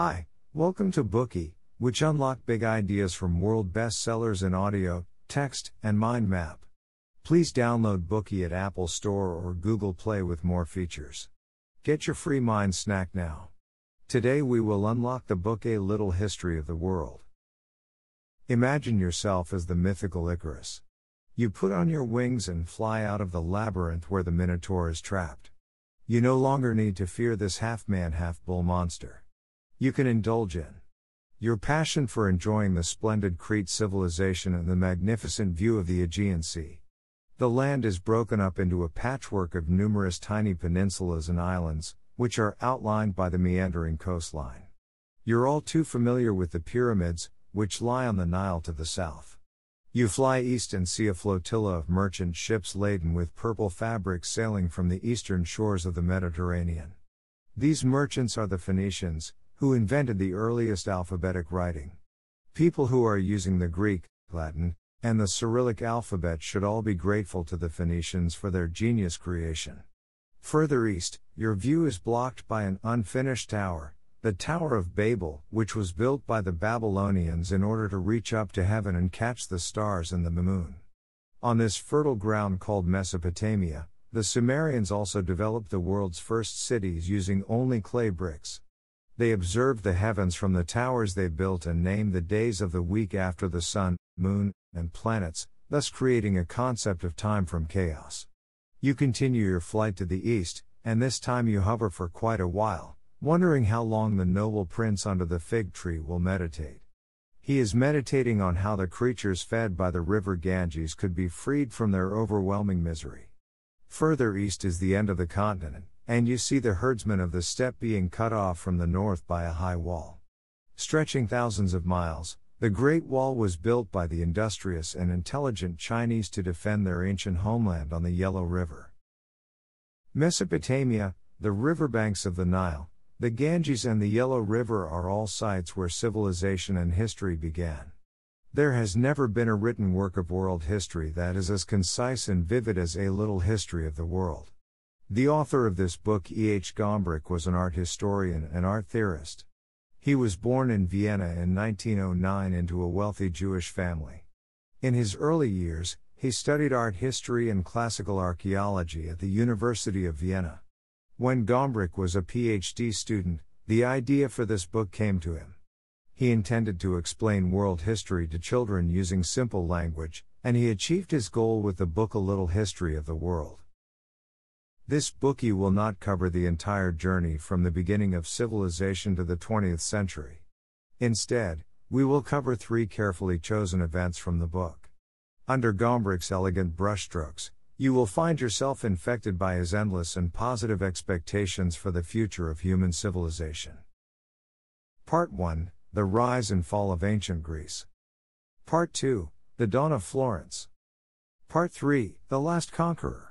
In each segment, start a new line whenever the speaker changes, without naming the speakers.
Hi, welcome to Bookey, which unlock big ideas from world bestsellers in audio, text, and mind map. Please download Bookey at Apple Store or Google Play with more features. Get your free mind snack now. Today we will unlock the book A Little History of the World. Imagine yourself as the mythical Icarus. You put on your wings and fly out of the labyrinth where the Minotaur is trapped. You no longer need to fear this half man, half bull monster. You can indulge in your passion for enjoying the splendid Crete civilization and the magnificent view of the Aegean Sea. The land is broken up into a patchwork of numerous tiny peninsulas and islands, which are outlined by the meandering coastline. You're all too familiar with the pyramids, which lie on the Nile to the south. You fly east and see a flotilla of merchant ships laden with purple fabrics sailing from the eastern shores of the Mediterranean. These merchants are the Phoenicians, who invented the earliest alphabetic writing. People who are using the Greek, Latin, and the Cyrillic alphabet should all be grateful to the Phoenicians for their genius creation. Further east, your view is blocked by an unfinished tower, the Tower of Babel, which was built by the Babylonians in order to reach up to heaven and catch the stars and the moon. On this fertile ground called Mesopotamia, the Sumerians also developed the world's first cities using only clay bricks. They observed the heavens from the towers they built and named the days of the week after the sun, moon, and planets, thus creating a concept of time from chaos. You continue your flight to the east, and this time you hover for quite a while, wondering how long the noble prince under the fig tree will meditate. He is meditating on how the creatures fed by the river Ganges could be freed from their overwhelming misery. Further east is the end of the continent, and you see the herdsmen of the steppe being cut off from the north by a high wall. Stretching thousands of miles, the Great Wall was built by the industrious and intelligent Chinese to defend their ancient homeland on the Yellow River. Mesopotamia, the riverbanks of the Nile, the Ganges and the Yellow River are all sites where civilization and history began. There has never been a written work of world history that is as concise and vivid as A Little History of the World. The author of this book, E. H. Gombrich, was an art historian and art theorist. He was born in Vienna in 1909 into a wealthy Jewish family. In his early years, he studied art history and classical archaeology at the University of Vienna. When Gombrich was a PhD student, the idea for this book came to him. He intended to explain world history to children using simple language, and he achieved his goal with the book A Little History of the World. This Bookey will not cover the entire journey from the beginning of civilization to the 20th century. Instead, we will cover three carefully chosen events from the book. Under Gombrich's elegant brushstrokes, you will find yourself infected by his endless and positive expectations for the future of human civilization. Part 1 The Rise and Fall of Ancient Greece. Part 2 The Dawn of Florence. Part 3 The Last Conqueror.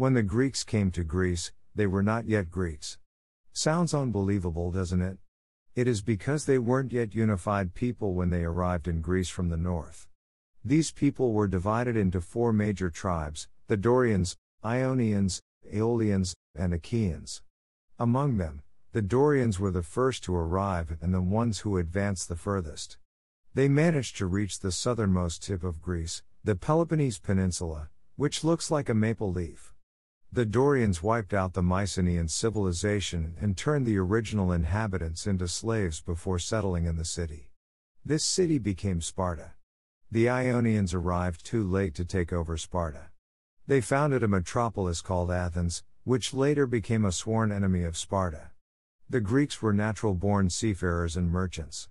When the Greeks came to Greece, they were not yet Greeks. Sounds unbelievable, doesn't it? It is because they weren't yet unified people when they arrived in Greece from the north. These people were divided into four major tribes the Dorians, Ionians, Aeolians, and Achaeans. Among them, the Dorians were the first to arrive and the ones who advanced the furthest. They managed to reach the southernmost tip of Greece, the Peloponnese Peninsula, which looks like a maple leaf. The Dorians wiped out the Mycenaean civilization and turned the original inhabitants into slaves before settling in the city. This city became Sparta. The Ionians arrived too late to take over Sparta. They founded a metropolis called Athens, which later became a sworn enemy of Sparta. The Greeks were natural born seafarers and merchants.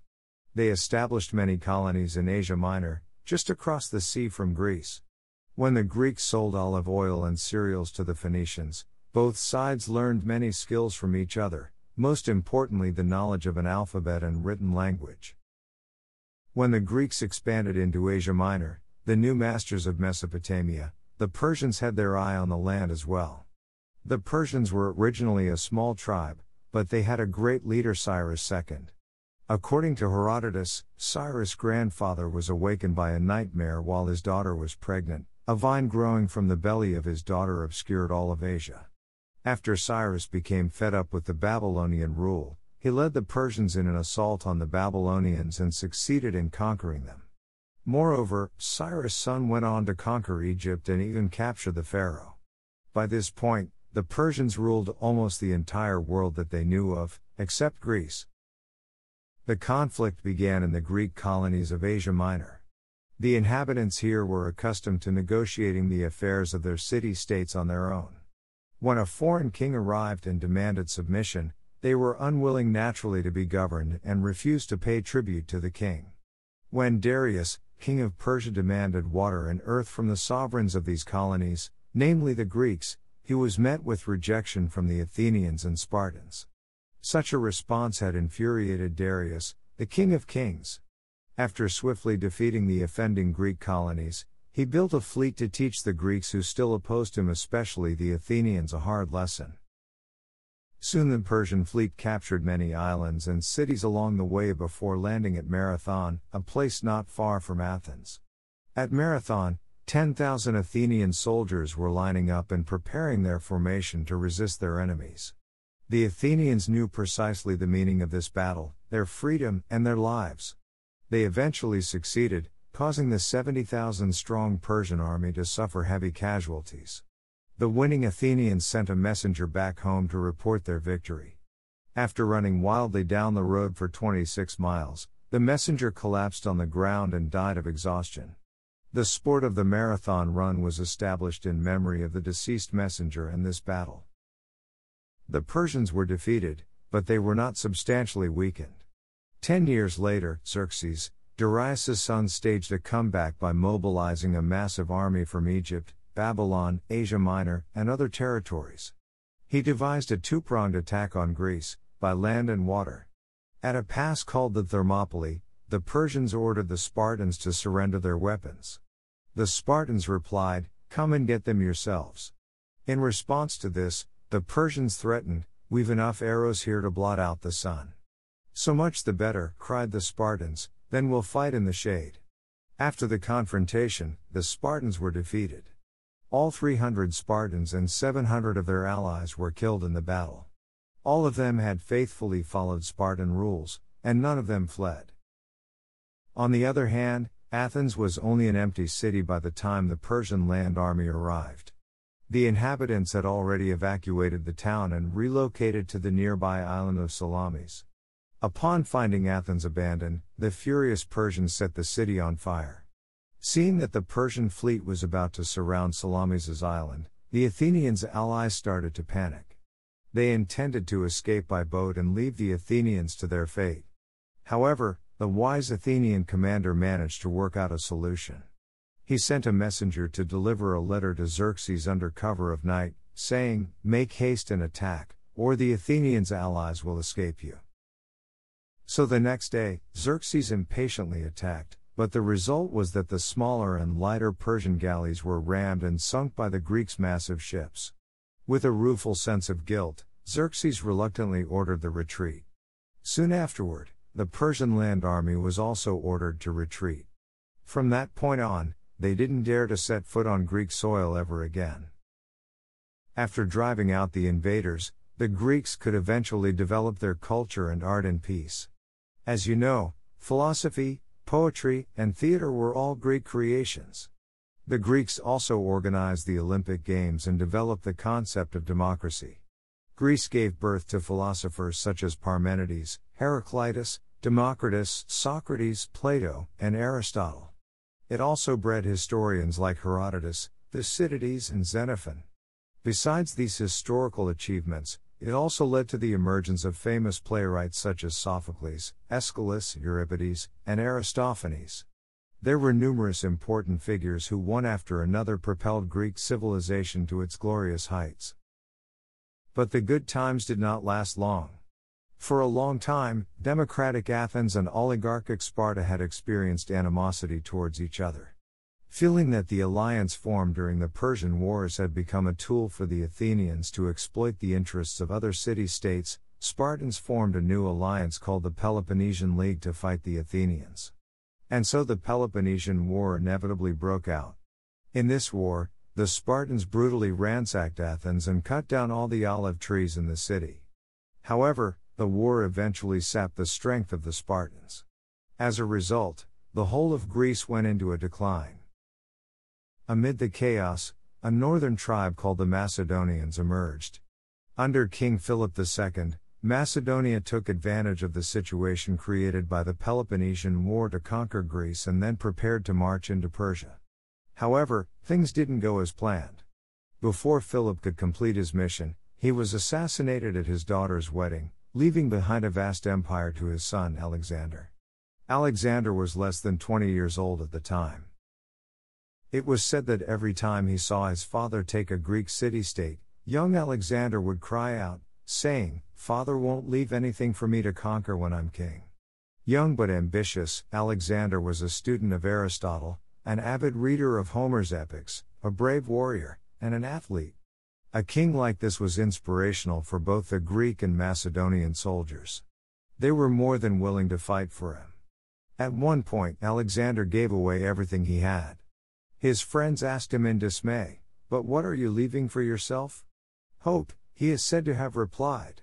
They established many colonies in Asia Minor, just across the sea from Greece. When the Greeks sold olive oil and cereals to the Phoenicians, both sides learned many skills from each other, most importantly, the knowledge of an alphabet and written language. When the Greeks expanded into Asia Minor, the new masters of Mesopotamia, the Persians had their eye on the land as well. The Persians were originally a small tribe, but they had a great leader Cyrus II. According to Herodotus, Cyrus' grandfather was awakened by a nightmare while his daughter was pregnant. A vine growing from the belly of his daughter obscured all of Asia. After Cyrus became fed up with the Babylonian rule, he led the Persians in an assault on the Babylonians and succeeded in conquering them. Moreover, Cyrus' son went on to conquer Egypt and even capture the Pharaoh. By this point, the Persians ruled almost the entire world that they knew of, except Greece. The conflict began in the Greek colonies of Asia Minor. The inhabitants here were accustomed to negotiating the affairs of their city states on their own. When a foreign king arrived and demanded submission, they were unwilling naturally to be governed and refused to pay tribute to the king. When Darius, king of Persia, demanded water and earth from the sovereigns of these colonies, namely the Greeks, he was met with rejection from the Athenians and Spartans. Such a response had infuriated Darius, the king of kings. After swiftly defeating the offending Greek colonies, he built a fleet to teach the Greeks who still opposed him, especially the Athenians, a hard lesson. Soon the Persian fleet captured many islands and cities along the way before landing at Marathon, a place not far from Athens. At Marathon, 10,000 Athenian soldiers were lining up and preparing their formation to resist their enemies. The Athenians knew precisely the meaning of this battle, their freedom, and their lives. They eventually succeeded, causing the 70,000 strong Persian army to suffer heavy casualties. The winning Athenians sent a messenger back home to report their victory. After running wildly down the road for 26 miles, the messenger collapsed on the ground and died of exhaustion. The sport of the marathon run was established in memory of the deceased messenger and this battle. The Persians were defeated, but they were not substantially weakened. Ten years later, Xerxes, Darius' son, staged a comeback by mobilizing a massive army from Egypt, Babylon, Asia Minor, and other territories. He devised a two pronged attack on Greece, by land and water. At a pass called the Thermopylae, the Persians ordered the Spartans to surrender their weapons. The Spartans replied, Come and get them yourselves. In response to this, the Persians threatened, We've enough arrows here to blot out the sun. So much the better, cried the Spartans, then we'll fight in the shade. After the confrontation, the Spartans were defeated. All 300 Spartans and 700 of their allies were killed in the battle. All of them had faithfully followed Spartan rules, and none of them fled. On the other hand, Athens was only an empty city by the time the Persian land army arrived. The inhabitants had already evacuated the town and relocated to the nearby island of Salamis. Upon finding Athens abandoned, the furious Persians set the city on fire. Seeing that the Persian fleet was about to surround Salamis' island, the Athenians' allies started to panic. They intended to escape by boat and leave the Athenians to their fate. However, the wise Athenian commander managed to work out a solution. He sent a messenger to deliver a letter to Xerxes under cover of night, saying, Make haste and attack, or the Athenians' allies will escape you. So the next day, Xerxes impatiently attacked, but the result was that the smaller and lighter Persian galleys were rammed and sunk by the Greeks' massive ships. With a rueful sense of guilt, Xerxes reluctantly ordered the retreat. Soon afterward, the Persian land army was also ordered to retreat. From that point on, they didn't dare to set foot on Greek soil ever again. After driving out the invaders, the Greeks could eventually develop their culture and art in peace. As you know, philosophy, poetry, and theater were all Greek creations. The Greeks also organized the Olympic Games and developed the concept of democracy. Greece gave birth to philosophers such as Parmenides, Heraclitus, Democritus, Socrates, Plato, and Aristotle. It also bred historians like Herodotus, Thucydides, and Xenophon. Besides these historical achievements, it also led to the emergence of famous playwrights such as Sophocles, Aeschylus, Euripides, and Aristophanes. There were numerous important figures who one after another propelled Greek civilization to its glorious heights. But the good times did not last long. For a long time, democratic Athens and oligarchic Sparta had experienced animosity towards each other. Feeling that the alliance formed during the Persian Wars had become a tool for the Athenians to exploit the interests of other city states, Spartans formed a new alliance called the Peloponnesian League to fight the Athenians. And so the Peloponnesian War inevitably broke out. In this war, the Spartans brutally ransacked Athens and cut down all the olive trees in the city. However, the war eventually sapped the strength of the Spartans. As a result, the whole of Greece went into a decline. Amid the chaos, a northern tribe called the Macedonians emerged. Under King Philip II, Macedonia took advantage of the situation created by the Peloponnesian War to conquer Greece and then prepared to march into Persia. However, things didn't go as planned. Before Philip could complete his mission, he was assassinated at his daughter's wedding, leaving behind a vast empire to his son Alexander. Alexander was less than 20 years old at the time. It was said that every time he saw his father take a Greek city state, young Alexander would cry out, saying, Father won't leave anything for me to conquer when I'm king. Young but ambitious, Alexander was a student of Aristotle, an avid reader of Homer's epics, a brave warrior, and an athlete. A king like this was inspirational for both the Greek and Macedonian soldiers. They were more than willing to fight for him. At one point, Alexander gave away everything he had. His friends asked him in dismay, But what are you leaving for yourself? Hope, he is said to have replied.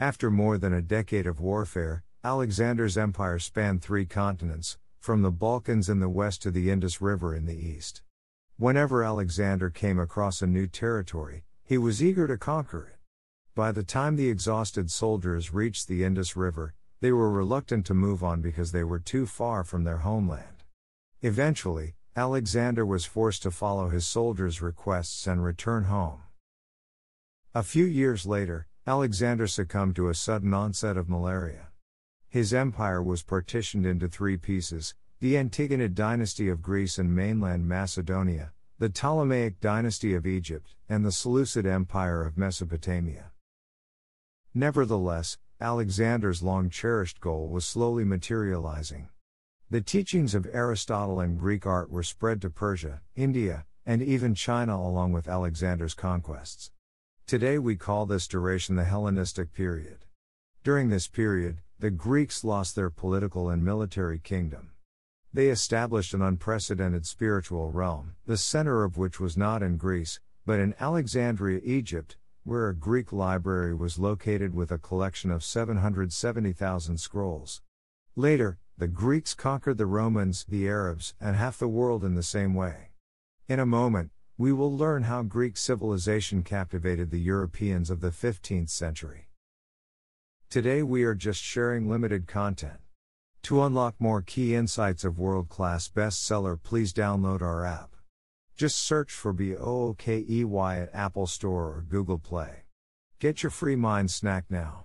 After more than a decade of warfare, Alexander's empire spanned three continents, from the Balkans in the west to the Indus River in the east. Whenever Alexander came across a new territory, he was eager to conquer it. By the time the exhausted soldiers reached the Indus River, they were reluctant to move on because they were too far from their homeland. Eventually, Alexander was forced to follow his soldiers' requests and return home. A few years later, Alexander succumbed to a sudden onset of malaria. His empire was partitioned into three pieces the Antigonid dynasty of Greece and mainland Macedonia, the Ptolemaic dynasty of Egypt, and the Seleucid Empire of Mesopotamia. Nevertheless, Alexander's long cherished goal was slowly materializing. The teachings of Aristotle and Greek art were spread to Persia, India, and even China along with Alexander's conquests. Today we call this duration the Hellenistic period. During this period, the Greeks lost their political and military kingdom. They established an unprecedented spiritual realm, the center of which was not in Greece, but in Alexandria, Egypt, where a Greek library was located with a collection of 770,000 scrolls. Later, the Greeks conquered the Romans, the Arabs, and half the world in the same way. In a moment, we will learn how Greek civilization captivated the Europeans of the 15th century. Today we are just sharing limited content. To unlock more key insights of world class bestseller, please download our app. Just search for BOOKEY at Apple Store or Google Play. Get your free mind snack now.